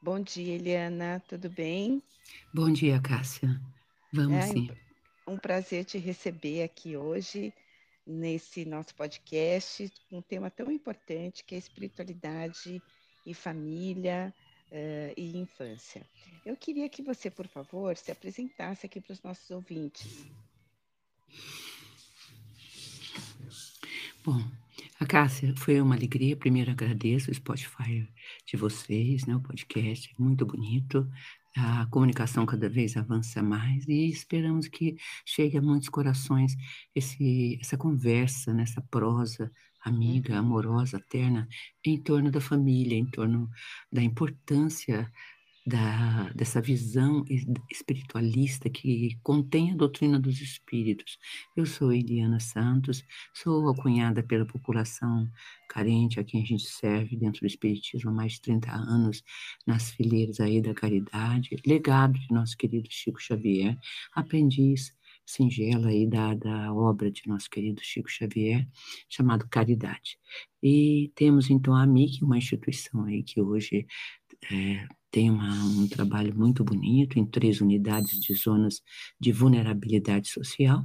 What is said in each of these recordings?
Bom dia, Eliana, tudo bem? Bom dia, Cássia. Vamos é sim. Um prazer te receber aqui hoje nesse nosso podcast, um tema tão importante que é espiritualidade e família uh, e infância. Eu queria que você, por favor, se apresentasse aqui para os nossos ouvintes. Bom, a Cássia, foi uma alegria. Primeiro agradeço o Spotify de vocês, né, o podcast, muito bonito. A comunicação cada vez avança mais e esperamos que chegue a muitos corações esse, essa conversa, nessa prosa amiga, uhum. amorosa, terna, em torno da família, em torno da importância da, dessa visão espiritualista que contém a doutrina dos espíritos. Eu sou Eliana Santos, sou acunhada pela população carente a quem a gente serve dentro do espiritismo há mais de 30 anos, nas fileiras aí da caridade, legado de nosso querido Chico Xavier, aprendiz singela aí da, da obra de nosso querido Chico Xavier, chamado Caridade. E temos então a MIC, uma instituição aí que hoje é, tem uma, um trabalho muito bonito em três unidades de zonas de vulnerabilidade social.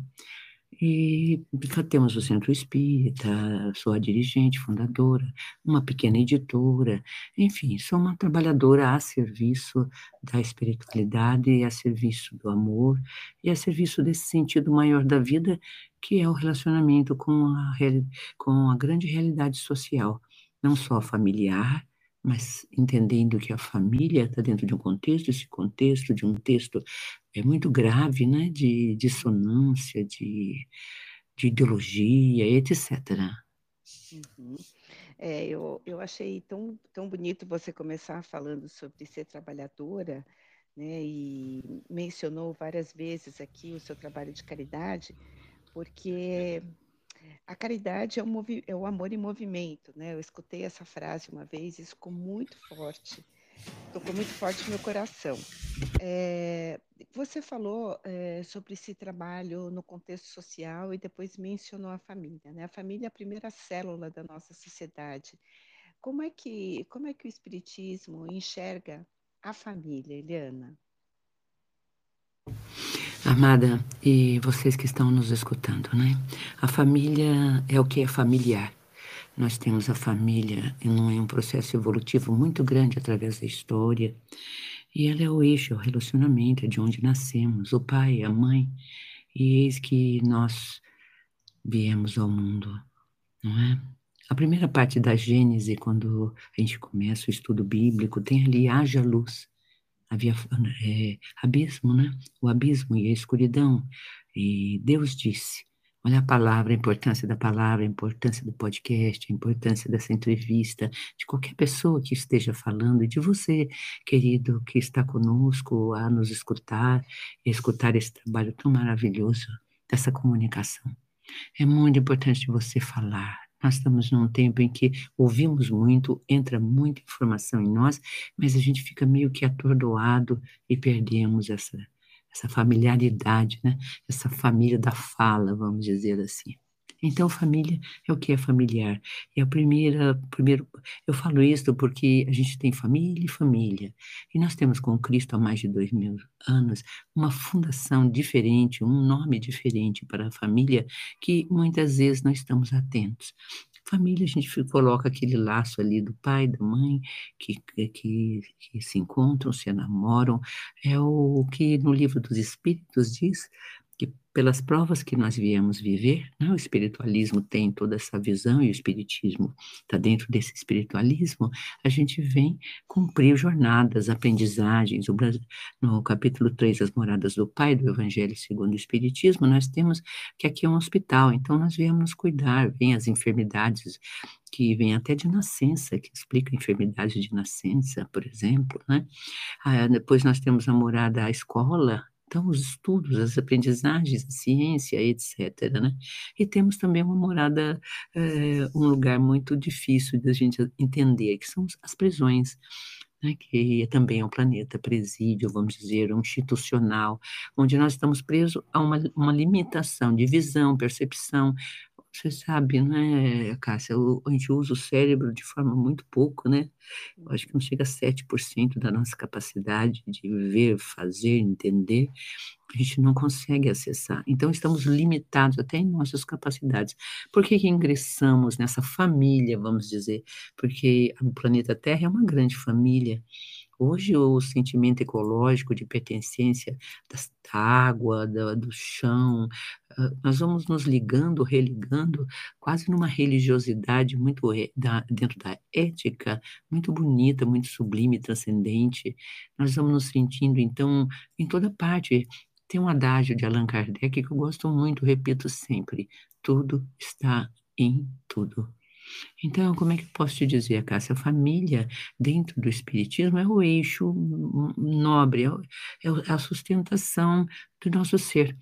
E temos o Centro Espírita, sou a dirigente, fundadora, uma pequena editora, enfim, sou uma trabalhadora a serviço da espiritualidade, a serviço do amor e a serviço desse sentido maior da vida, que é o relacionamento com a, com a grande realidade social, não só familiar, mas entendendo que a família está dentro de um contexto, esse contexto de um texto é muito grave, né, de dissonância, de, de ideologia, etc. Uhum. É, eu, eu achei tão, tão bonito você começar falando sobre ser trabalhadora, né, e mencionou várias vezes aqui o seu trabalho de caridade, porque a caridade é o, é o, amor em movimento, né? Eu escutei essa frase uma vez, isso ficou muito forte, tocou muito forte no meu coração. É, você falou é, sobre esse trabalho no contexto social e depois mencionou a família, né? A família é a primeira célula da nossa sociedade. Como é que, como é que o Espiritismo enxerga a família, Eliana? Amada, e vocês que estão nos escutando, né? A família é o que é familiar. Nós temos a família em um processo evolutivo muito grande através da história. E ela é o eixo, é o relacionamento, é de onde nascemos, o pai, a mãe. E eis que nós viemos ao mundo, não é? A primeira parte da Gênese, quando a gente começa o estudo bíblico, tem ali haja luz havia é, abismo, né? O abismo e a escuridão. E Deus disse: olha a palavra, a importância da palavra, a importância do podcast, a importância dessa entrevista, de qualquer pessoa que esteja falando, e de você, querido, que está conosco a nos escutar, e escutar esse trabalho tão maravilhoso dessa comunicação. É muito importante você falar, nós estamos num tempo em que ouvimos muito, entra muita informação em nós, mas a gente fica meio que atordoado e perdemos essa, essa familiaridade, né? essa família da fala, vamos dizer assim. Então, família é o que é familiar. É a primeira, primeiro, eu falo isso porque a gente tem família e família. E nós temos com Cristo há mais de dois mil anos uma fundação diferente, um nome diferente para a família que muitas vezes não estamos atentos. Família, a gente coloca aquele laço ali do pai, da mãe, que, que, que se encontram, se namoram. É o que no livro dos Espíritos diz, pelas provas que nós viemos viver, né? o espiritualismo tem toda essa visão e o espiritismo está dentro desse espiritualismo, a gente vem cumprir jornadas, aprendizagens. No capítulo 3, As Moradas do Pai, do Evangelho segundo o Espiritismo, nós temos que aqui é um hospital, então nós viemos nos cuidar, vem as enfermidades que vem até de nascença, que explica a enfermidade de nascença, por exemplo, né? Ah, depois nós temos a morada à escola, então, os estudos, as aprendizagens, a ciência, etc. Né? E temos também uma morada, é, um lugar muito difícil de a gente entender, que são as prisões. Né, que também é um planeta presídio, vamos dizer, um institucional, onde nós estamos presos a uma, uma limitação de visão, percepção, Você sabe, né, Cássia, a gente usa o cérebro de forma muito pouco, né? Eu acho que não chega a 7% da nossa capacidade de ver, fazer, entender. A gente não consegue acessar. Então, estamos limitados até em nossas capacidades. Por que, que ingressamos nessa família, vamos dizer? Porque o planeta Terra é uma grande família. Hoje, o sentimento ecológico de pertencência da água, do, do chão, uh, nós vamos nos ligando, religando, quase numa religiosidade muito da, dentro da ética, muito bonita, muito sublime, transcendente. Nós vamos nos sentindo, então, em toda parte. Tem um adágio de Allan Kardec que eu gosto muito, repito sempre: tudo está em tudo. Então, como é que eu posso te dizer, Cássia? A família, dentro do Espiritismo, é o eixo nobre, é, é a sustentação do nosso ser.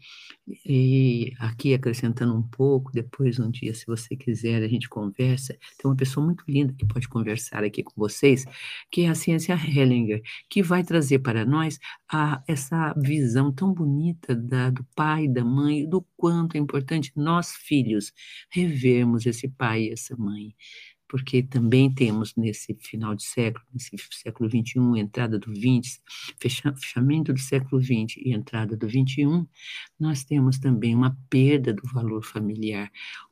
E aqui, acrescentando um pouco, depois um dia, se você quiser, a gente conversa. Tem uma pessoa muito linda que pode conversar aqui com vocês, que é a ciência Hellinger, que vai trazer para nós a, essa visão tão bonita da, do pai, da mãe, do quanto é importante nós, filhos, revermos esse pai e essa mãe porque também temos nesse final de século, nesse século XXI, entrada do XX, fechamento do século XX e entrada do XXI, nós temos também uma perda do valor familiar.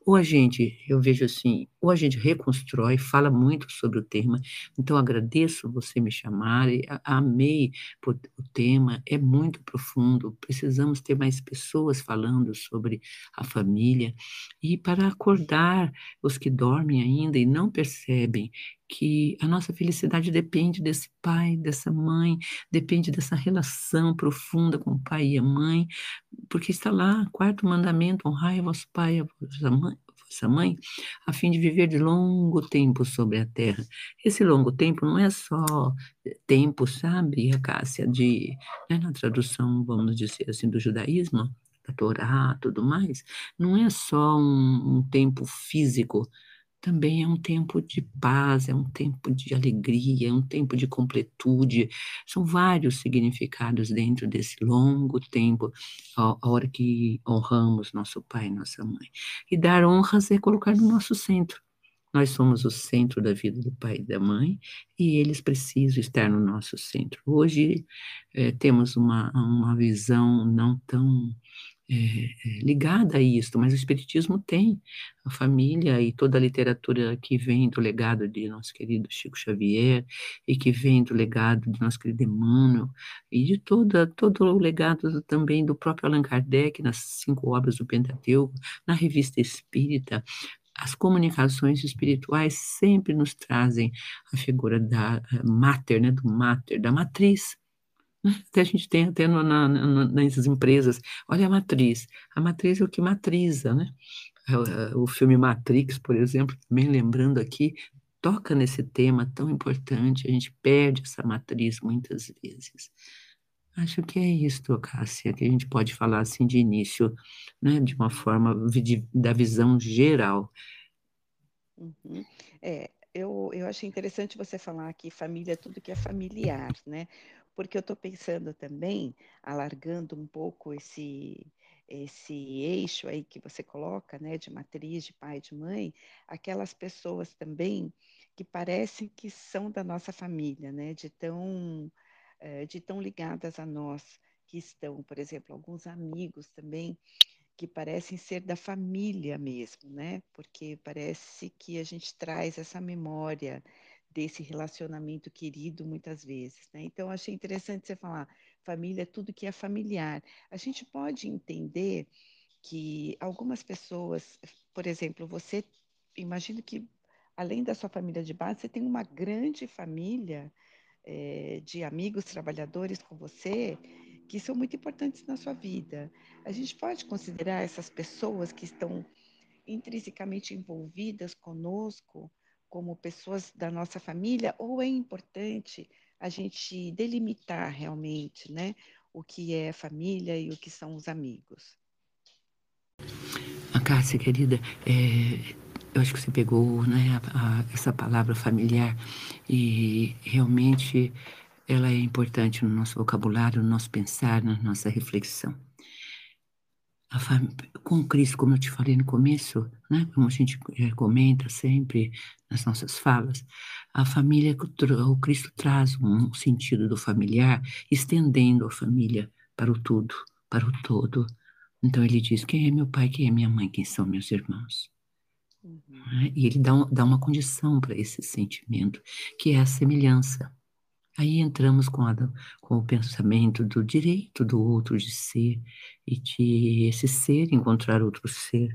Ou a gente, eu vejo assim, ou a gente reconstrói, fala muito sobre o tema, então agradeço você me chamar, amei o tema, é muito profundo, precisamos ter mais pessoas falando sobre a família, e para acordar os que dormem ainda e não percebem que a nossa felicidade depende desse pai, dessa mãe, depende dessa relação profunda com o pai e a mãe, porque está lá, quarto mandamento, honrai vosso pai e a vossa mãe, mãe, a fim de viver de longo tempo sobre a terra. Esse longo tempo não é só tempo, sabe, a Cássia, de, né, na tradução, vamos dizer assim, do judaísmo, da Torá, tudo mais, não é só um, um tempo físico, também é um tempo de paz, é um tempo de alegria, é um tempo de completude. São vários significados dentro desse longo tempo, a, hora que honramos nosso pai e nossa mãe. E dar honras é colocar no nosso centro. Nós somos o centro da vida do pai e da mãe e eles precisam estar no nosso centro. Hoje é, temos uma, uma visão não tão é, ligada a isso, mas o Espiritismo tem a família e toda a literatura que vem do legado de nosso querido Chico Xavier e que vem do legado de nosso querido Emmanuel e de toda, todo o legado também do próprio Allan Kardec nas cinco obras do Pentateuco, na Revista Espírita, as comunicações espirituais sempre nos trazem a figura da eh, mater, né, do mater, da matriz, até a gente tem até no, na, na, nas empresas, olha a matriz. A matriz é o que matriza, né? O filme Matrix, por exemplo, também lembrando aqui, toca nesse tema tão importante, a gente perde essa matriz muitas vezes. Acho que é isso, Cássia, que a gente pode falar assim de início, né, de uma forma de, da visão geral. Uhum. É, eu, eu achei interessante você falar que família é tudo que é familiar, né? Porque eu estou pensando também, alargando um pouco esse, esse eixo aí que você coloca, né, de matriz, de pai, de mãe, aquelas pessoas também que parecem que são da nossa família, né, de tão, eh, de tão ligadas a nós, que estão, por exemplo, alguns amigos também, que parecem ser da família mesmo, né, porque parece que a gente traz essa memória, desse relacionamento querido muitas vezes. Né? Então, achei interessante você falar, família é tudo que é familiar. A gente pode entender que algumas pessoas, por exemplo, você, imagino que além da sua família de base, você tem uma grande família é, de amigos trabalhadores com você que são muito importantes na sua vida. A gente pode considerar essas pessoas que estão intrinsecamente envolvidas conosco como pessoas da nossa família, ou é importante a gente delimitar realmente, né, o que é família e o que são os amigos? A Cássia, querida, é, eu acho que você pegou né, a, a, essa palavra familiar e realmente ela é importante no nosso vocabulário, no nosso pensar, na nossa reflexão. Com Cristo, como eu te falei no começo, né? como a gente eh, comenta sempre nas nossas falas, a família, o Cristo traz um sentido do familiar, estendendo a família para o tudo, para o todo. Então ele diz: quem é meu pai, quem é minha mãe, quem são meus irmãos. Uhum. Né? E ele dá, um, dá uma condição para esse sentimento, que é a semelhança. Aí entramos com, a, com o pensamento do direito do outro de ser e de esse ser encontrar outro ser,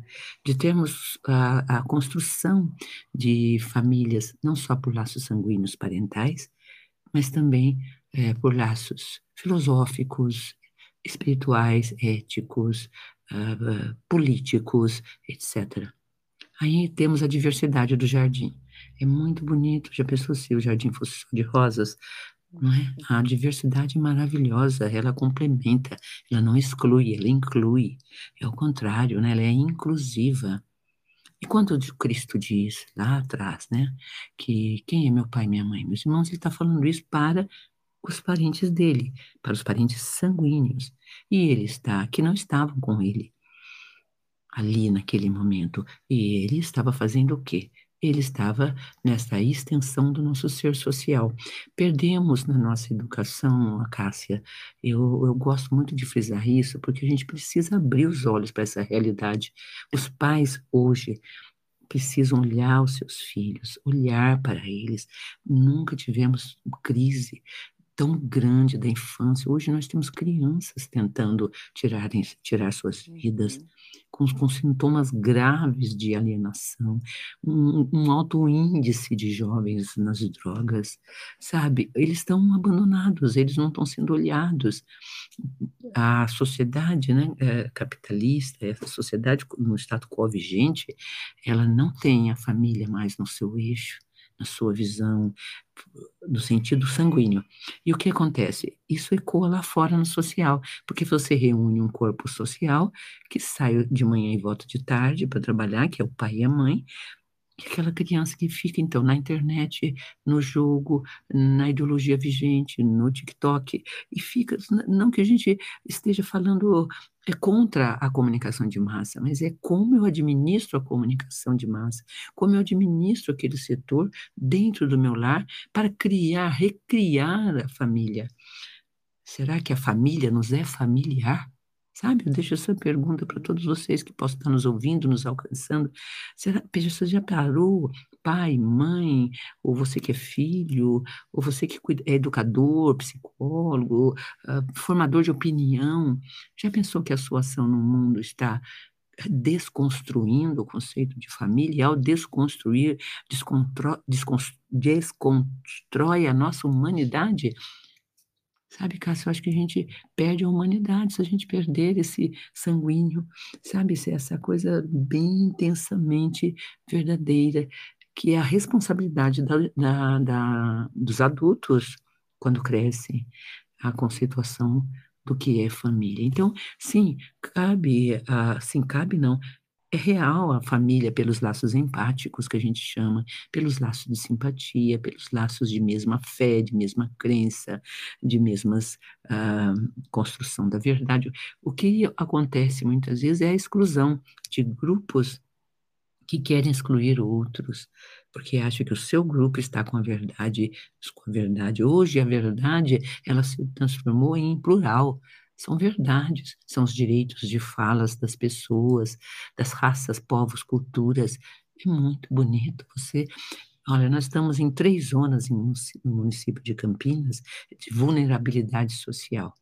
de termos a, a construção de famílias, não só por laços sanguíneos parentais, mas também é, por laços filosóficos, espirituais, éticos, uh, políticos, etc. Aí temos a diversidade do jardim. É muito bonito. Já pensou se o jardim fosse só de rosas? É? A diversidade maravilhosa, ela complementa, ela não exclui, ela inclui. É o contrário, né? ela é inclusiva. E quando Cristo diz lá atrás, né, que quem é meu pai e minha mãe? Meus irmãos, ele está falando isso para os parentes dele, para os parentes sanguíneos. E ele está, que não estavam com ele ali naquele momento. E ele estava fazendo o quê? Ele estava nessa extensão do nosso ser social. Perdemos na nossa educação, a Cássia, eu, eu gosto muito de frisar isso, porque a gente precisa abrir os olhos para essa realidade. Os pais hoje precisam olhar os seus filhos, olhar para eles. Nunca tivemos crise tão grande da infância. Hoje nós temos crianças tentando tirarem, tirar suas vidas. Com, com sintomas graves de alienação, um, um, alto índice de jovens nas drogas, sabe? Eles estão abandonados, eles não estão sendo olhados. A sociedade né, é, capitalista, essa sociedade no estado quo vigente, ela não tem a família mais no seu eixo, na sua visão, no sentido sanguíneo. E o que acontece? Isso ecoa lá fora no social, porque você reúne um corpo social que sai de manhã e volta de tarde para trabalhar, que é o pai e a mãe, e aquela criança que fica, então, na internet, no jogo, na ideologia vigente, no TikTok, e fica, não que a gente esteja falando é contra a comunicação de massa, mas é como eu administro a comunicação de massa, como eu administro aquele setor dentro do meu lar para criar, recriar a família. Será que a família nos é familiar? Sabe, eu deixo essa pergunta para todos vocês que possam estar nos ouvindo, nos alcançando. Será, você já parou, pai, mãe, ou você que é filho, ou você que é educador, psicólogo, uh, formador de opinião, já pensou que a sua ação no mundo está desconstruindo o conceito de família, e ao desconstruir, desconstrói a nossa humanidade? Sabe, Cássio, eu acho que a gente perde a humanidade se a gente perder esse sanguíneo, sabe? Essa coisa bem intensamente verdadeira, que é a responsabilidade da, da, da, dos adultos quando crescem, a conceituação do que é família. Então, sim, cabe, uh, sim, cabe não, é real a família pelos laços empáticos que a gente chama, pelos laços de simpatia, pelos laços de mesma fé, de mesma crença, de mesmas uh, construção da verdade. O que acontece muitas vezes é a exclusão de grupos que querem excluir outros, porque acham que o seu grupo está com a verdade, com a verdade. Hoje a verdade ela se transformou em plural são verdades, são os direitos de falas das pessoas, das raças, povos, culturas. É muito bonito você. Olha, nós estamos em três zonas no município de Campinas de vulnerabilidade social.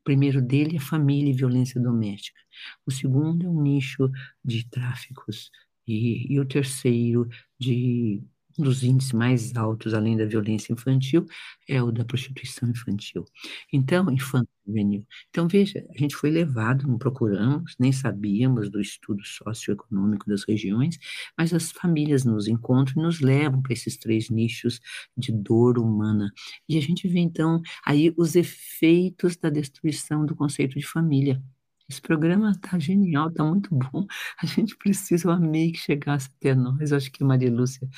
O primeiro dele é família e violência doméstica. O segundo é um nicho de tráficos. E, e o terceiro de um dos índices mais altos, além da violência infantil, é o da prostituição infantil. Então, infantil juvenil. Então, veja, a gente foi levado, não procuramos, nem sabíamos do estudo socioeconômico das regiões, mas as famílias nos encontram e nos levam para esses três nichos de dor humana. E a gente vê, então, aí os efeitos da destruição do conceito de família. Esse programa tá genial, tá muito bom. A gente precisa, eu amei que chegasse até nós. Eu acho que Maria Lúcia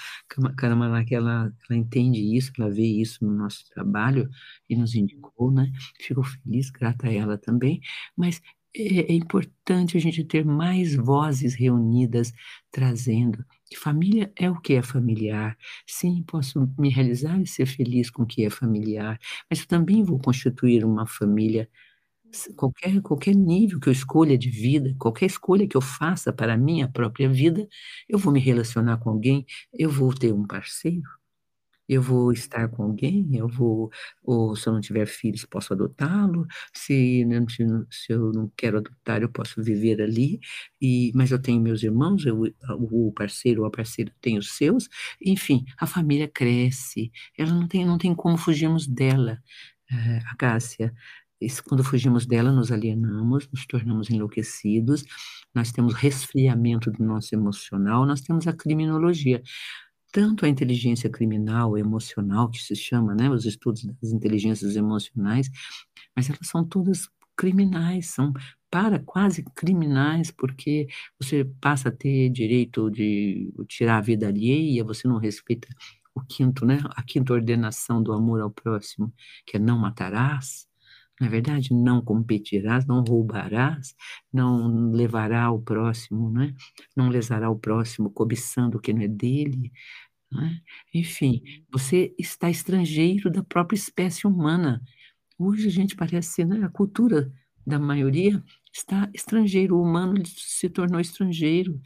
Caramalaki, ela, ela entende isso, ela vê isso no nosso trabalho e nos indicou, né? Fico feliz, grata a ela também. Mas é, é importante a gente ter mais vozes reunidas, trazendo família é o que é familiar. Sim, posso me realizar e ser feliz com o que é familiar, mas eu também vou constituir uma família qualquer, qualquer nível que eu escolha de vida, qualquer escolha que eu faça para a minha própria vida, eu vou me relacionar com alguém, eu vou ter um parceiro, eu vou estar com alguém, eu vou, ou se eu não tiver filhos, posso adotá-lo, se, se eu não quero adotar, eu posso viver ali, e, mas eu tenho meus irmãos, eu, o parceiro ou a parceira tem os seus, enfim, a família cresce, ela não tem, não tem como fugirmos dela, é, a Cássia, quando fugimos dela, nos alienamos, nos tornamos enlouquecidos, nós temos resfriamento do nosso emocional, nós temos a criminologia. Tanto a inteligência criminal, emocional, que se chama, né, os estudos das inteligências emocionais, mas elas são todas criminais, são para quase criminais, porque você passa a ter direito de tirar a vida alheia, você não respeita o quinto, né, a quinta ordenação do amor ao próximo, que é não matarás, na é verdade, não competirás, não roubarás, não levará o próximo, né? não lesará o próximo cobiçando o que não é dele. Né? Enfim, você está estrangeiro da própria espécie humana. Hoje a gente parece, né, a cultura da maioria está estrangeiro, o humano se tornou estrangeiro.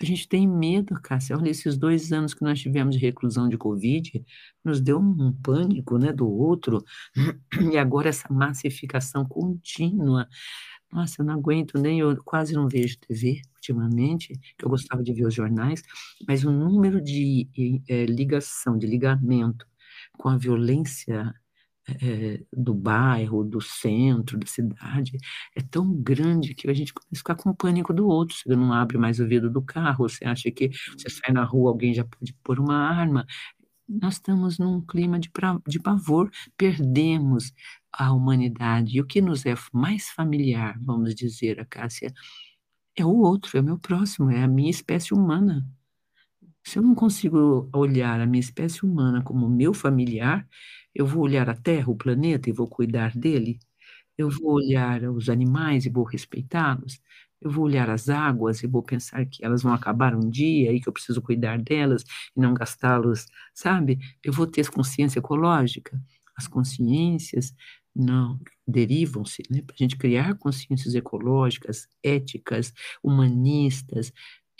A gente tem medo, Cássia. Olha, esses dois anos que nós tivemos de reclusão de Covid, nos deu um pânico né, do outro, e agora essa massificação contínua. Nossa, eu não aguento nem, eu quase não vejo TV ultimamente, que eu gostava de ver os jornais, mas o número de é, ligação, de ligamento com a violência é, do bairro, do centro, da cidade, é tão grande que a gente começa a ficar com pânico do outro. Você não abre mais o vidro do carro, você acha que você sai na rua, alguém já pode pôr uma arma. Nós estamos num clima de, pra, de pavor, perdemos a humanidade. E o que nos é mais familiar, vamos dizer, a Cássia, é o outro, é o meu próximo, é a minha espécie humana. Se eu não consigo olhar a minha espécie humana como meu familiar, eu vou olhar a Terra, o planeta, e vou cuidar dele. Eu vou olhar os animais e vou respeitá-los. Eu vou olhar as águas e vou pensar que elas vão acabar um dia e que eu preciso cuidar delas e não gastá-los, sabe? Eu vou ter consciência ecológica. As consciências não derivam-se, né? Para a gente criar consciências ecológicas, éticas, humanistas,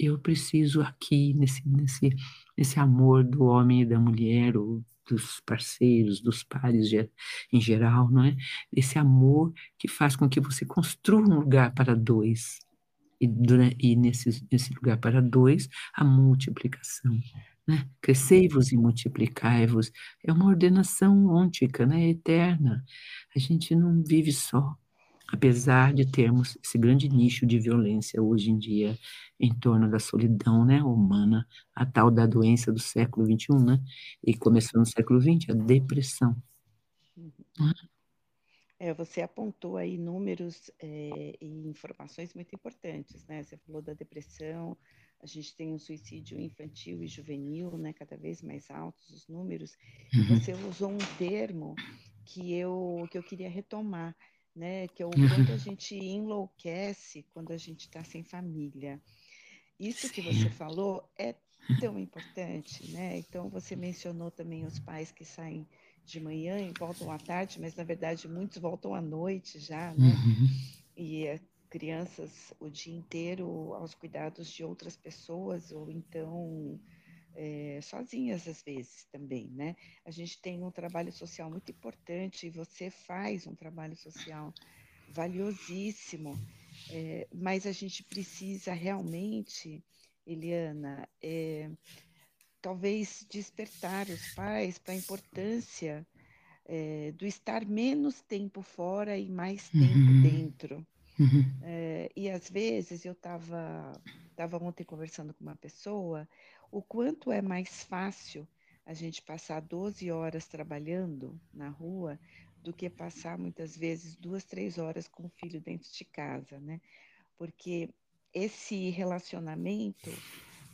eu preciso aqui nesse nesse nesse amor do homem e da mulher, ou dos parceiros, dos pares em geral, não é? Esse amor que faz com que você construa um lugar para dois. E, e nesse, nesse lugar para dois, a multiplicação. Né? Crescei-vos e multiplicai-vos. É uma ordenação ôntica, né? eterna. A gente não vive só apesar de termos esse grande nicho de violência hoje em dia em torno da solidão né, humana, a tal da doença do século XXI, né? E começou no século XX, a depressão. É, você apontou aí números é, e informações muito importantes, né? Você falou da depressão, a gente tem um suicídio infantil e juvenil, né? Cada vez mais altos os números. Uhum. Você usou um termo que eu, que eu queria retomar, né? Que é o quanto a gente enlouquece quando a gente está sem família. Isso Sim. que você falou é tão importante, né? Então você mencionou também os pais que saem de manhã e voltam à tarde, mas na verdade muitos voltam à noite já, né? Uhum. E é crianças o dia inteiro aos cuidados de outras pessoas ou então é, sozinhas às vezes também, né? A gente tem um trabalho social muito importante e você faz um trabalho social valiosíssimo, é, mas a gente precisa realmente, Eliana, é, talvez despertar os pais para a importância do estar menos tempo fora e mais tempo uhum. dentro. Uhum. e às vezes eu estava tava ontem conversando com uma pessoa o quanto é mais fácil a gente passar 12 horas trabalhando na rua do que passar muitas vezes duas, três horas com o filho dentro de casa, né? Porque esse relacionamento,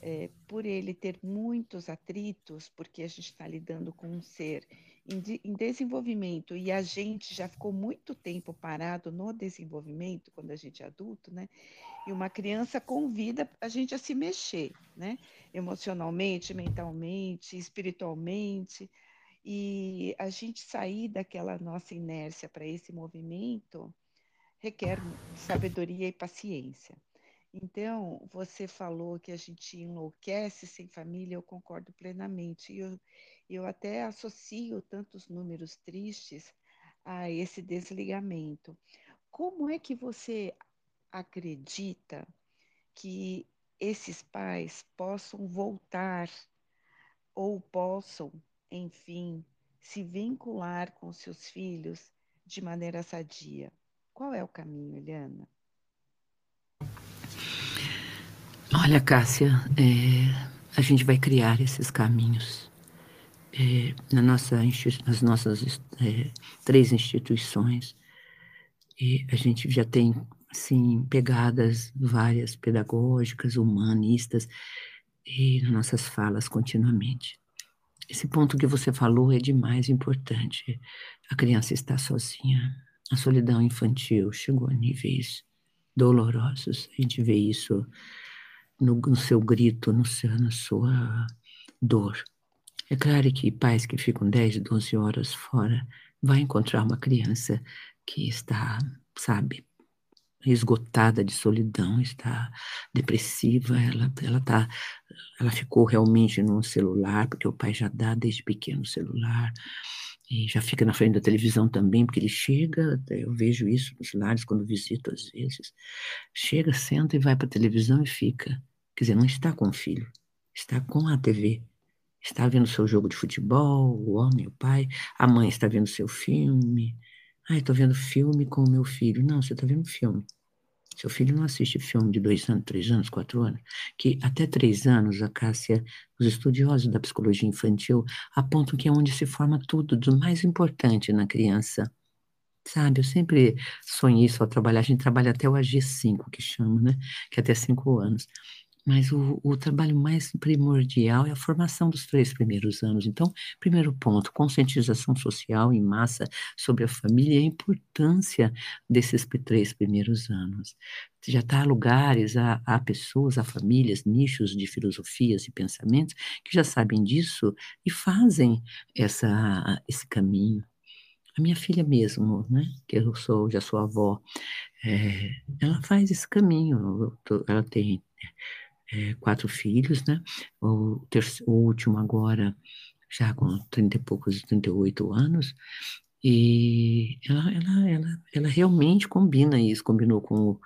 é, por ele ter muitos atritos, porque a gente está lidando com um ser em, de, em, desenvolvimento e a gente já ficou muito tempo parado no desenvolvimento, quando a gente é adulto, né? E uma criança convida a gente a se mexer, né? Emocionalmente, mentalmente, espiritualmente. E a gente sair daquela nossa inércia para esse movimento requer sabedoria e paciência. Então, você falou que a gente enlouquece sem família, eu concordo plenamente. Eu, eu até associo tantos números tristes a esse desligamento. Como é que você acredita que esses pais possam voltar ou possam, enfim, se vincular com seus filhos de maneira sadia? Qual é o caminho, Eliana? Olha, Cássia, é, a gente vai criar esses caminhos. É, na nossa, nas nossas é, três instituições, e a gente já tem assim, pegadas várias pedagógicas, humanistas, e nas nossas falas continuamente. Esse ponto que você falou é demais importante. A criança está sozinha. A solidão infantil chegou a níveis dolorosos. A gente vê isso no, no seu grito, no seu, na sua dor. É claro que pais que ficam 10, 12 horas fora vai encontrar uma criança que está, sabe, esgotada de solidão, está depressiva, ela, ela, tá, ela ficou realmente no celular, porque o pai já dá desde pequeno celular, e já fica na frente da televisão também, porque ele chega, eu vejo isso nos lares quando visito às vezes, chega, senta e vai para a televisão e fica. Quer dizer, não está com o filho, está com a TV. Está vendo seu jogo de futebol, o homem, o pai, a mãe está vendo seu filme, Ai, estou vendo filme com o meu filho. Não, você está vendo filme. Seu filho não assiste filme de dois anos, três anos, quatro anos. Que até três anos, a Cássia, os estudiosos da psicologia infantil apontam que é onde se forma tudo do mais importante na criança. Sabe, eu sempre sonhei só trabalhar, a gente trabalha até o AG5, que chama, né? Que é até cinco anos. Mas o, o, trabalho mais primordial é a formação dos três primeiros anos. Então, primeiro ponto, conscientização social em massa sobre a família e a importância desses três primeiros anos. Já está há lugares, há, há pessoas, há famílias, nichos de filosofias e pensamentos que já sabem disso e fazem essa, esse caminho. A minha filha mesmo, né, que eu sou, já sou avó, é, ela faz esse caminho. Ela tem é, quatro filhos, né? O, terceiro, o último agora, já com 30 e poucos, 38 anos, e ela, ela, ela, ela realmente combina isso, combinou com o,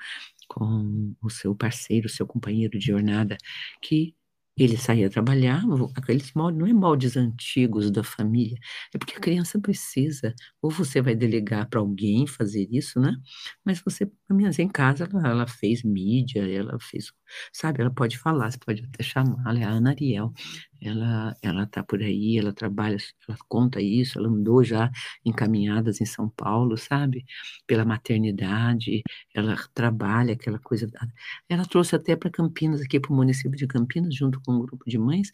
com o seu parceiro, seu companheiro de jornada, que ele saía trabalhar, aqueles moldes, não é moldes antigos da família, é porque a criança precisa, ou você vai delegar para alguém fazer isso, né? Mas você, a minha em casa, ela, ela, fez mídia, ela fez, sabe, ela pode falar, você pode até chamar, ela é a Ana Ariel, ela ela está por aí, ela trabalha, ela conta isso, ela andou já encaminhadas em São Paulo, sabe? Pela maternidade, ela trabalha aquela coisa. Ela trouxe até para Campinas, aqui para o município de Campinas, junto com um grupo de mães,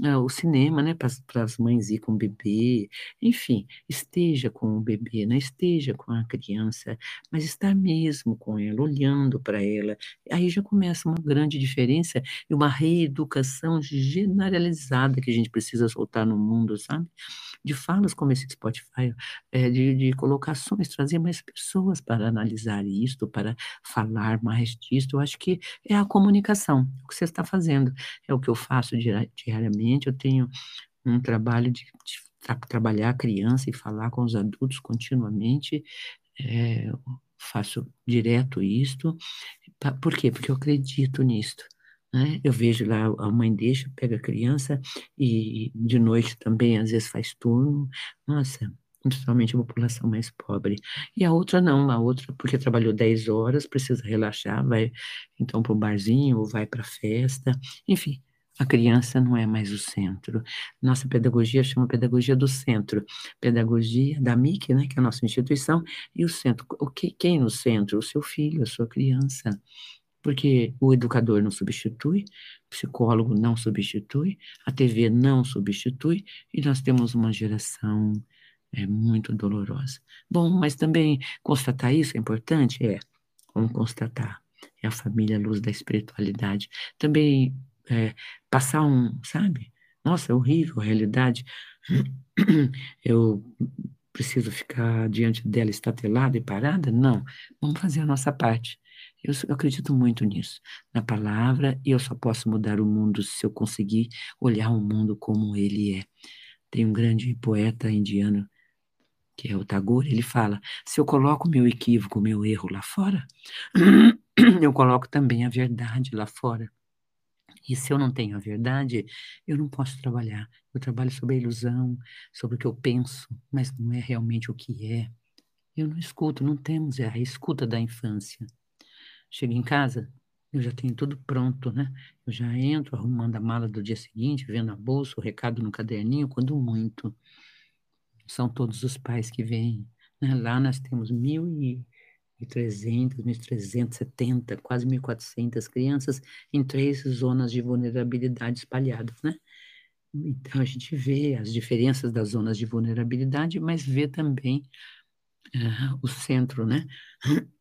uh, o cinema, né? Para as mães ir com o bebê, enfim, esteja com o bebê, né? Esteja com a criança, mas estar mesmo com ela, olhando para ela. Aí já começa uma grande diferença e uma reeducação generalizada que a gente precisa soltar no mundo, sabe? De falas como esse Spotify, é, de, de colocações, trazer mais pessoas para analisar isto, para falar mais disso. Eu acho que é a comunicação, o que você está fazendo. É o que eu faço diariamente. Eu tenho um trabalho de, de tra trabalhar a criança e falar com os adultos continuamente. É, faço direto isto. Por quê? Porque eu acredito nisto. Né? Eu vejo lá a mãe deixa, pega a criança e de noite também às vezes faz turno. Nossa, principalmente a população mais pobre. E a outra não, a outra porque trabalhou 10 horas, precisa relaxar, vai então para o barzinho ou vai para a festa, enfim. A criança não é mais o centro. Nossa pedagogia chama pedagogia do centro. Pedagogia da MIC, né, que é a nossa instituição, e o centro. O que, quem no centro? O seu filho, a sua criança porque o educador não substitui, o psicólogo não substitui, a TV não substitui, e nós temos uma geração é muito dolorosa. Bom, mas também constatar isso é importante? É, vamos constatar. É a família luz da espiritualidade. Também é, passar um, sabe? Nossa, é horrível a realidade. Eu preciso ficar diante dela estatelada e parada? Não. Vamos fazer a nossa parte. Eu, eu, acredito muito nisso, na palavra, e eu só posso mudar o mundo se eu conseguir olhar o mundo como ele é. Tem um grande poeta indiano, que é o Tagore, ele fala: se eu coloco meu equívoco, meu erro lá fora, eu coloco também a verdade lá fora. E se eu não tenho a verdade, eu não posso trabalhar. Eu trabalho sobre a ilusão, sobre o que eu penso, mas não é realmente o que é. Eu não escuto, não temos a escuta da infância. Chego em casa, eu já tenho tudo pronto, né? Eu já entro arrumando a mala do dia seguinte, vendo a bolsa, o recado no caderninho, quando muito. São todos os pais que vêm. Né? Lá nós temos mil e 1.300, 1.370, quase 1.400 crianças em três zonas de vulnerabilidade espalhadas, né? Então, a gente vê as diferenças das zonas de vulnerabilidade, mas vê também uh, o centro, né?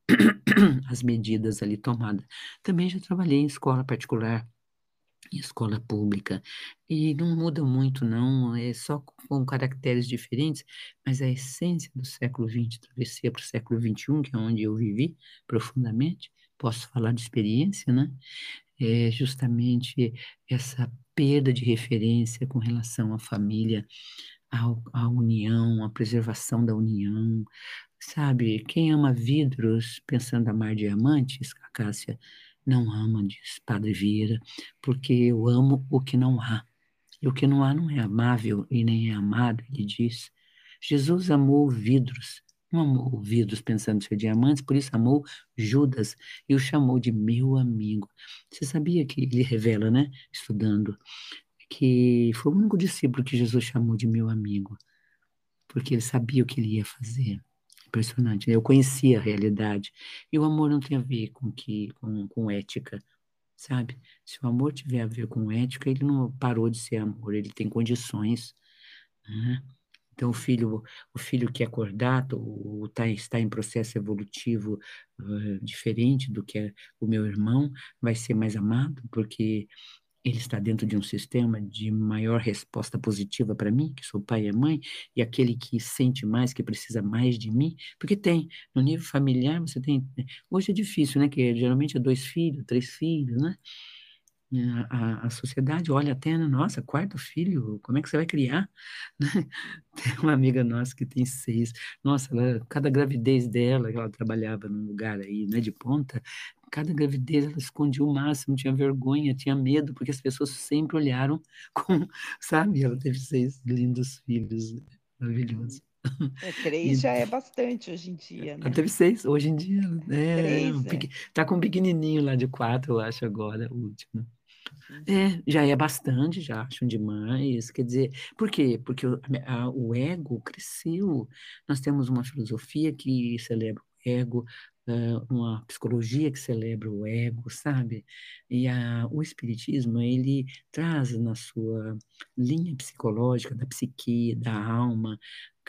As medidas ali tomadas. Também já trabalhei em escola particular, escola pública. E não muda muito, não, é só com caracteres diferentes, mas a essência do século XX travessia para o século XXI, que é onde eu vivi profundamente, posso falar de experiência, né? É justamente essa perda de referência com relação à família, à, à união, à preservação da união, sabe? Quem ama vidros pensando amar diamantes, Cássia, não ama, diz Padre Vieira, porque eu amo o que não há. E o que não há não é amável e nem é amado, ele diz. Jesus amou vidros, não amou vidros pensando ser diamantes, por isso amou Judas e o chamou de meu amigo. Você sabia que ele revela, né, estudando, que foi o único discípulo que Jesus chamou de meu amigo, porque ele sabia o que ele ia fazer. Impressionante. Né? Eu conhecia a realidade. E o amor não tem a ver com, que, com, com ética, sabe? Se o amor tiver a ver com ética, ele não parou de ser amor, ele tem condições. Né? Então, o filho, o filho que é acordado, ou tá, está em processo evolutivo uh, diferente do que é o meu irmão, vai ser mais amado, porque ele está dentro de um sistema de maior resposta positiva para mim, que sou pai e mãe, e aquele que sente mais, que precisa mais de mim, porque tem, no nível familiar, você tem. Hoje é difícil, né? Que geralmente é dois filhos, três filhos, né? A, a, sociedade olha até, nossa, quarto filho, como é que você vai criar? Tem uma amiga nossa que tem seis, nossa, ela, cada gravidez dela, ela trabalhava num lugar aí, né, de ponta, cada gravidez ela escondia o máximo, tinha vergonha, tinha medo, porque as pessoas sempre olharam com, sabe? Ela teve seis lindos filhos, maravilhosos. É, três e, já é bastante hoje em dia, né? Ela teve seis, hoje em dia. É, três, é. Tá com um pequenininho lá de quatro, eu acho, agora, o último. Uhum. É, já é bastante, já acham demais. Quer dizer, por quê? Porque o, a, o ego cresceu. Nós temos uma filosofia que celebra o ego, uma psicologia que celebra o ego, sabe? E a, o espiritismo, ele traz na sua linha psicológica da psique, da alma,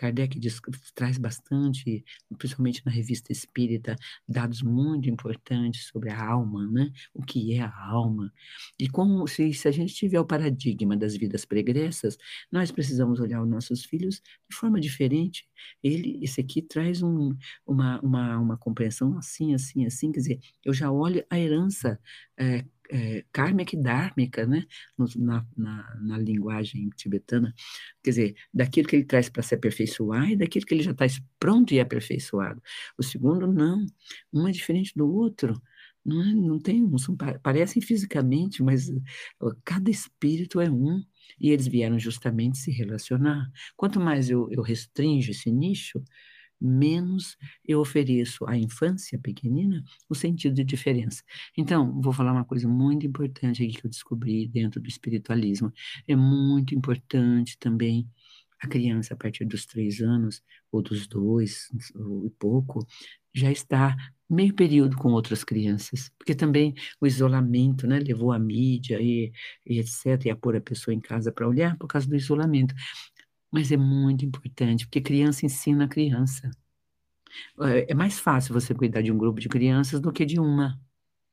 Kardec diz, traz bastante, principalmente na revista Espírita, dados muito importantes sobre a alma, né? O que é a alma. E como se, se a gente tiver o paradigma das vidas pregressas, nós precisamos olhar os nossos filhos de forma diferente. Ele, esse aqui traz um, uma, uma, uma compreensão assim, assim, assim, quer dizer, eu já olho a herança é, é, kármica e né? Na, na, na, linguagem tibetana, quer dizer, daquilo que ele traz para se aperfeiçoar e daquilo que ele já está pronto e aperfeiçoado. O segundo, não, um é diferente do outro. Não, é, não tem, não são, parecem fisicamente, mas cada espírito é um e eles vieram justamente se relacionar. Quanto mais eu, eu restringo esse nicho, menos eu ofereço à infância pequenina o sentido de diferença. Então, vou falar uma coisa muito importante aqui que eu descobri dentro do espiritualismo. É muito importante também a criança, a partir dos três anos, ou dos dois, ou pouco, já está meio período com outras crianças, porque também o isolamento, né, levou a mídia e, e etc, e a pôr a pessoa em casa para olhar por causa do isolamento. Mas é muito importante, porque criança ensina a criança. É, é mais fácil você cuidar de um grupo de crianças do que de uma.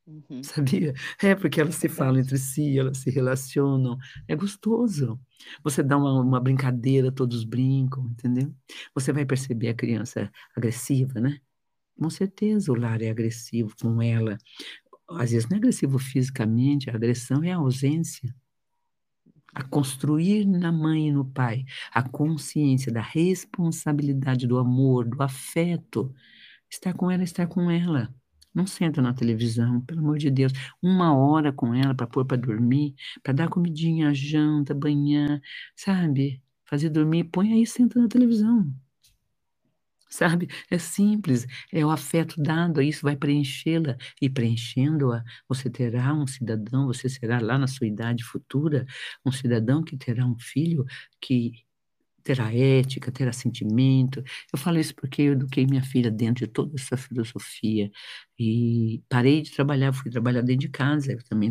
Uhum. Sabia? É porque elas se falam entre si, elas se relacionam. É gostoso. Você dá uma, uma brincadeira, todos brincam, entendeu? Você vai perceber a criança agressiva, né? Com certeza o lar é agressivo com ela. Às vezes não é agressivo fisicamente, a agressão é a ausência. A construir na mãe e no pai a consciência da responsabilidade do amor, do afeto. Estar com ela, estar com ela. Não senta na televisão, pelo amor de Deus. Uma hora com ela para pôr para dormir, para dar comidinha, janta, banhar, sabe? Fazer dormir, põe aí, senta na televisão sabe? É simples, é o afeto dado, isso vai preenchê-la, e preenchendo-a, você terá um cidadão, você será lá na sua idade futura, um cidadão que terá um filho que terá ética, terá sentimento. Eu falo isso porque eu eduquei minha filha dentro de toda essa filosofia e parei de trabalhar, fui trabalhar dentro de casa. Eu também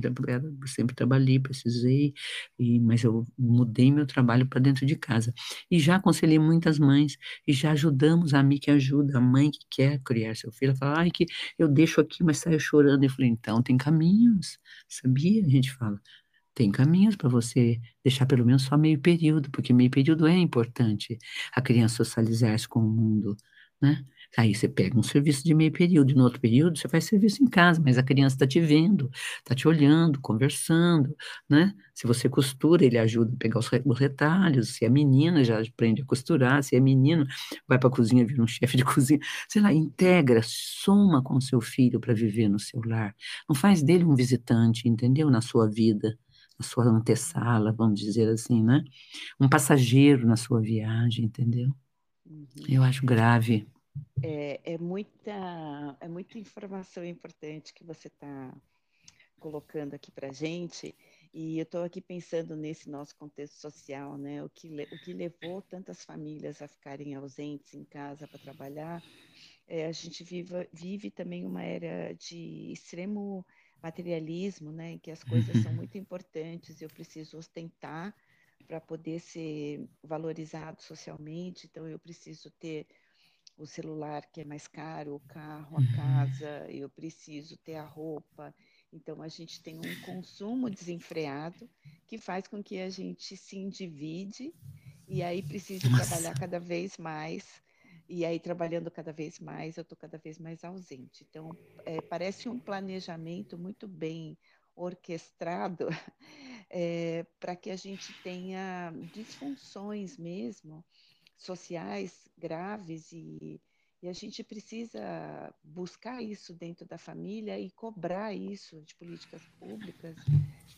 sempre trabalhei, precisei, e, mas eu mudei meu trabalho para dentro de casa. E já aconselhei muitas mães e já ajudamos a mim que ajuda, a mãe que quer criar seu filho. Fala, ai, que eu deixo aqui, mas saio chorando. Eu falei, então tem caminhos, sabia? A gente fala tem caminhos para você deixar pelo menos só meio período, porque meio período é importante a criança socializar-se com o mundo, né? Aí você pega um serviço de meio período, e no outro período você faz serviço em casa, mas a criança está te vendo, está te olhando, conversando, né? Se você costura, ele ajuda a pegar os retalhos, se é menina, já aprende a costurar, se é menino, vai para a cozinha, vira um chefe de cozinha, sei lá, integra, soma com seu filho para viver no seu lar. Não faz dele um visitante, entendeu? Na sua vida na sua antessala, vamos dizer assim, né? Um passageiro na sua viagem, entendeu? Uhum. Eu acho grave. É, é, muita, é muita informação importante que você está colocando aqui para gente. E eu estou aqui pensando nesse nosso contexto social, né? O que, o que levou tantas famílias a ficarem ausentes em casa para trabalhar. É, a gente vive, vive também uma era de extremo materialismo, né, em que as coisas são muito importantes, eu preciso ostentar para poder ser valorizado socialmente, então eu preciso ter o celular que é mais caro, o carro, a uhum. casa, eu preciso ter a roupa. Então a gente tem um consumo desenfreado que faz com que a gente se endivide e aí precise trabalhar cada vez mais e aí trabalhando cada vez mais, eu estou cada vez mais ausente. Então, é, parece um planejamento muito bem orquestrado é, para que a gente tenha disfunções mesmo sociais graves e, e a gente precisa buscar isso dentro da família e cobrar isso de políticas públicas,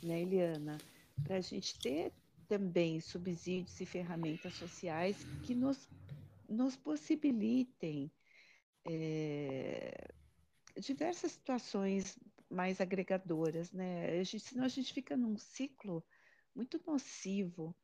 né, Eliana, para a gente ter também subsídios e ferramentas sociais que nos nos possibilitem é, diversas situações mais agregadoras, né? A gente, senão a gente fica num ciclo muito nocivo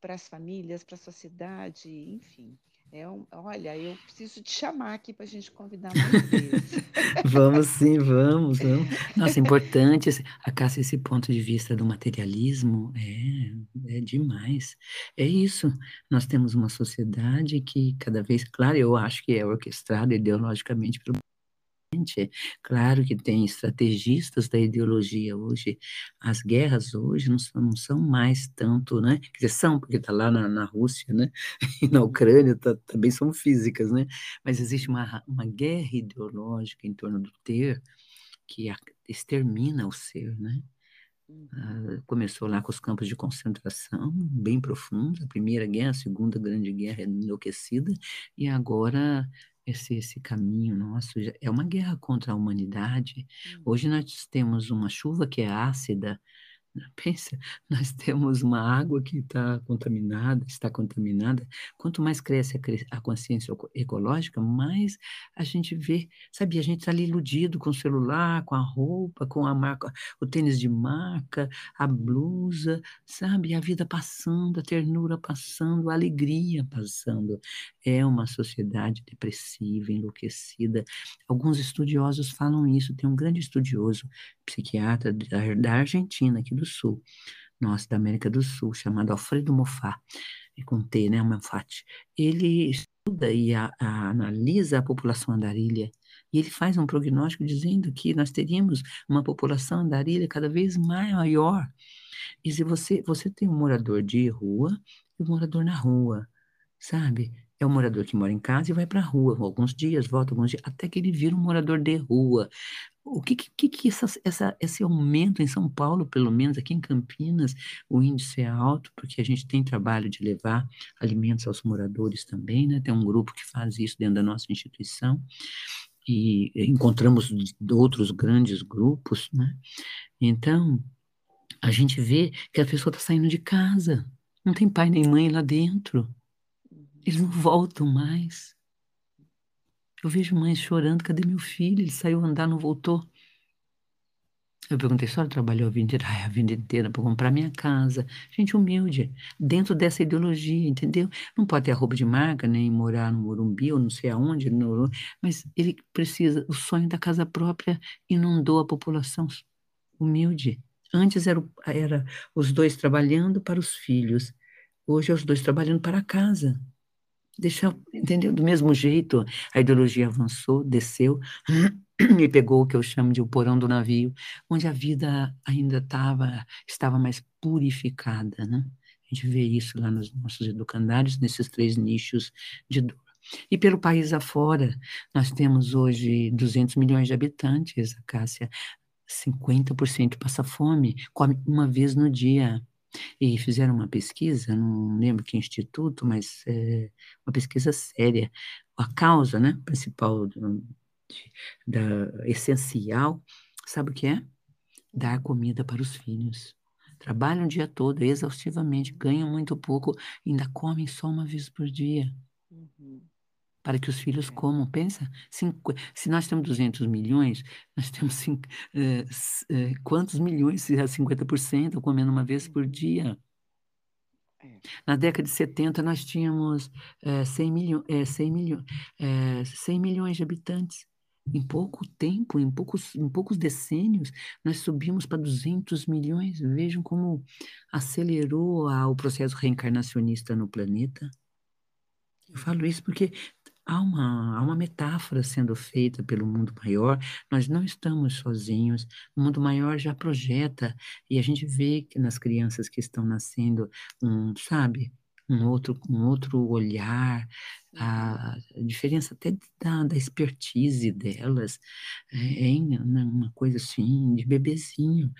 para as famílias, para a sociedade, enfim. É um, olha, eu preciso te chamar aqui para a gente convidar mais vezes. vamos sim, vamos, vamos. Nossa, importante, a Cássia, esse ponto de vista do materialismo é, é demais. É isso, nós temos uma sociedade que cada vez, claro, eu acho que é orquestrada ideologicamente pelo Claro que tem estrategistas da ideologia hoje. As guerras hoje não são, não são mais tanto, né? Quer dizer, são, porque está lá na, na, Rússia, né? E na Ucrânia tá, também são físicas, né? Mas existe uma, uma guerra ideológica em torno do ter que extermina o ser, né? Uh, começou lá com os campos de concentração bem profundos, a primeira guerra, a segunda grande guerra enlouquecida, e agora esse, esse caminho nosso é uma guerra contra a humanidade. Hoje hum. nós temos uma chuva que é ácida, Pensa, nós temos uma água que está contaminada, está contaminada. Quanto mais cresce a, consciência ecológica, mais a gente vê, sabe, a gente está ali iludido com o celular, com a roupa, com a marca, o tênis de marca, a blusa, sabe, a vida passando, a ternura passando, a alegria passando. É uma sociedade depressiva, enlouquecida. Alguns estudiosos falam isso. Tem um grande estudioso, psiquiatra da, Argentina, aqui do Sul, nosso da América do Sul, chamado Alfredo Moffat, com T, né, Moffat. Ele estuda e a, a, analisa a população andarilha e ele faz um prognóstico dizendo que nós teríamos uma população andarilha cada vez maior. E se você, você tem um morador de rua e um morador na rua, sabe? É o morador que mora em casa e vai para a rua, alguns dias, volta alguns dias, até que ele vira um morador de rua. O que que, que essa, essa, esse aumento em São Paulo, pelo menos aqui em Campinas, o índice é alto, porque a gente tem trabalho de levar alimentos aos moradores também, né? Tem um grupo que faz isso dentro da nossa instituição e encontramos outros grandes grupos, né? Então, a gente vê que a pessoa está saindo de casa, não tem pai nem mãe lá dentro, eles não voltam mais. Eu vejo mães chorando, cadê meu filho? Ele saiu andar, não voltou. Eu perguntei, a senhora trabalhou a vida? Ai, a vida inteira para comprar minha casa. Gente humilde, dentro dessa ideologia, entendeu? Não pode ter roupa de marca, nem morar no Morumbi ou não sei aonde, no... mas ele precisa, o sonho da casa própria inundou a população humilde. Antes era, era os dois trabalhando para os filhos, hoje é os dois trabalhando para a casa. Deixa, entendeu? Do mesmo jeito, a ideologia avançou, desceu e pegou o que eu chamo de o porão do navio, onde a vida ainda tava, estava mais purificada, né? A gente vê isso lá nos nossos educandários, nesses três nichos de dor. E pelo país afora, nós temos hoje 200 milhões de habitantes, a Cássia, 50% passa fome, come uma vez no dia. E fizeram uma pesquisa, não lembro que instituto, mas é, uma pesquisa séria. A causa né, principal, do, de, da, essencial, sabe o que é? Dar comida para os filhos. Trabalham o dia todo, exaustivamente, ganham muito pouco, ainda comem só uma vez por dia. Uhum para que os filhos é. comam. Pensa, cinco, se nós temos 200 milhões, nós temos cinco, é, é, quantos milhões, se é 50%, comendo uma vez por dia? É. Na década de 70, nós tínhamos é, 100, milho, é, 100, milho, é, 100 milhões de habitantes. Em pouco tempo, em poucos, em poucos decênios, nós subimos para 200 milhões. Vejam como acelerou a, o processo reencarnacionista no planeta. Eu falo isso porque Há uma, há uma metáfora sendo feita pelo mundo maior, nós não estamos sozinhos, o mundo maior já projeta, e a gente vê que nas crianças que estão nascendo, um, sabe, um outro, um outro olhar, a diferença até da, da expertise delas, é, é uma coisa assim, de bebezinho.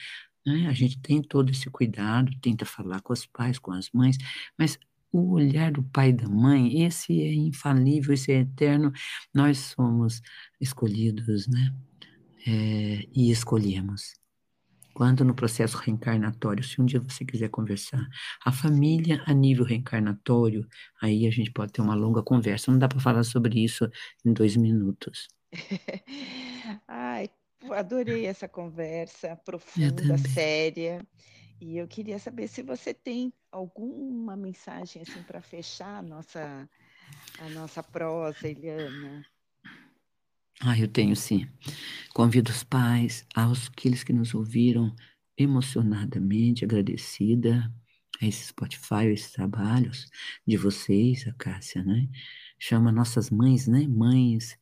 Né? A gente tem todo esse cuidado, tenta falar com os pais, com as mães, mas o olhar do pai e da mãe, esse é infalível, esse é eterno. Nós somos escolhidos, né? É, e escolhemos. Quando no processo reencarnatório, se um dia você quiser conversar, a família a nível reencarnatório, aí a gente pode ter uma longa conversa. Não dá para falar sobre isso em dois minutos. Ai, adorei essa conversa profunda, séria. E eu queria saber se você tem alguma mensagem assim para fechar a nossa a nossa prosa, Eliana. Ah, eu tenho sim. Convido os pais, aos aqueles que nos ouviram emocionadamente, agradecida a esse Spotify, a esses trabalhos de vocês, a Cássia, né? Chama nossas mães, né? Mães,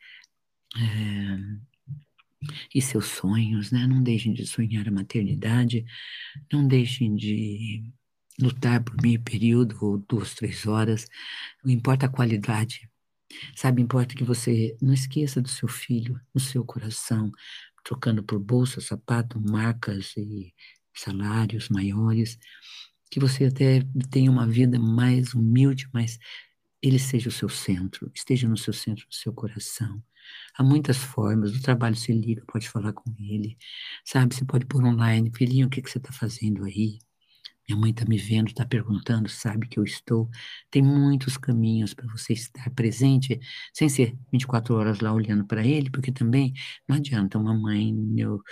é, e seus sonhos, né? Não deixem de sonhar a maternidade, não deixem de lutar por meio período ou duas, três horas. Não importa a qualidade, sabe? Importa que você não esqueça do seu filho no seu coração, trocando por bolsa, sapato, marcas e salários maiores. Que você até tenha uma vida mais humilde, mas ele seja o seu centro, esteja no seu centro, no seu coração. Há muitas formas, o trabalho se liga, pode falar com ele, sabe? Você pode pôr online, filhinho, o que, que você está fazendo aí? Minha mãe está me vendo, está perguntando, sabe que eu estou. Tem muitos caminhos para você estar presente, sem ser 24 horas lá olhando para ele, porque também não adianta uma mãe neu,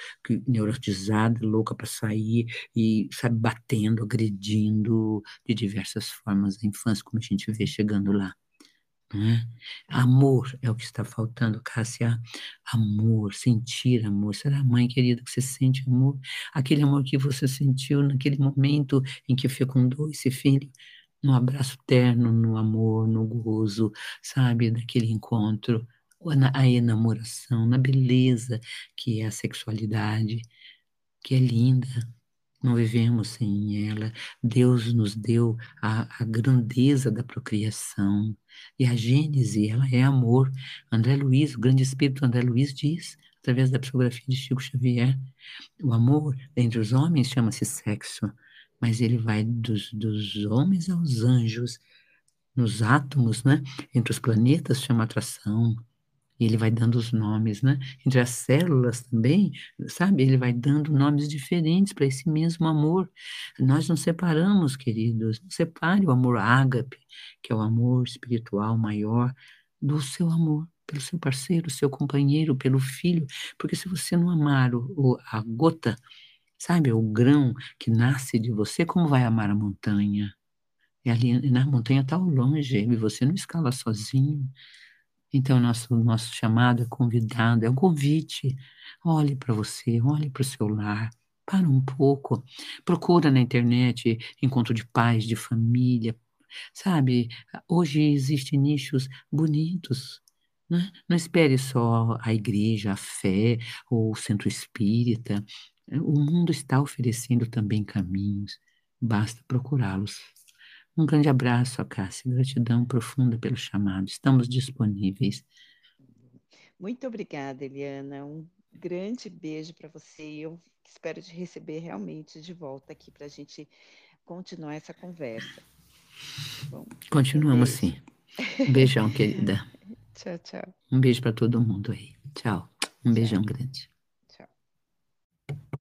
neurotizada, louca para sair e, sabe, batendo, agredindo de diversas formas a infância, como a gente vê chegando lá. Né? Amor é o que está faltando, Cássia. Amor, sentir amor. Será, mãe querida, que você sente amor? Aquele amor que você sentiu naquele momento em que fecundou esse filho, no abraço terno, no amor, no gozo, sabe, daquele encontro, a enamoração, na beleza que é a sexualidade, que é linda, não vivemos sem ela. Deus nos deu a, a, grandeza da procriação. E a Gênese, ela é amor. André Luiz, o grande espírito André Luiz diz, através da psicografia de Chico Xavier, o amor entre os homens chama-se sexo, mas ele vai dos, dos homens aos anjos, nos átomos, né? entre os planetas chama atração, e ele vai dando os nomes, né? Entre as células também, sabe? Ele vai dando nomes diferentes para esse mesmo amor. Nós não separamos, queridos. Não separe o amor ágape, que é o amor espiritual maior, do seu amor pelo seu parceiro, seu companheiro, pelo filho. Porque se você não amar o, o, a gota, sabe? O grão que nasce de você, como vai amar a montanha? E ali na montanha está longe, e você não escala sozinho. Então, nosso, nosso chamado é convidado, é um convite. Olhe para você, olhe para o seu lar, para um pouco, procura na internet encontro de pais, de família, sabe? Hoje existem nichos bonitos. Né? Não espere só a igreja, a fé ou o centro espírita. O mundo está oferecendo também caminhos, basta procurá-los. Um grande abraço, Cássia. Gratidão profunda pelo chamado. Estamos disponíveis. Muito obrigada, Eliana. Um grande beijo para você. Eu espero te receber realmente de volta aqui para a gente continuar essa conversa. Bom, Continuamos um sim. Um beijão, querida. tchau, tchau. Um beijo para todo mundo aí. Tchau. Um tchau. beijão grande.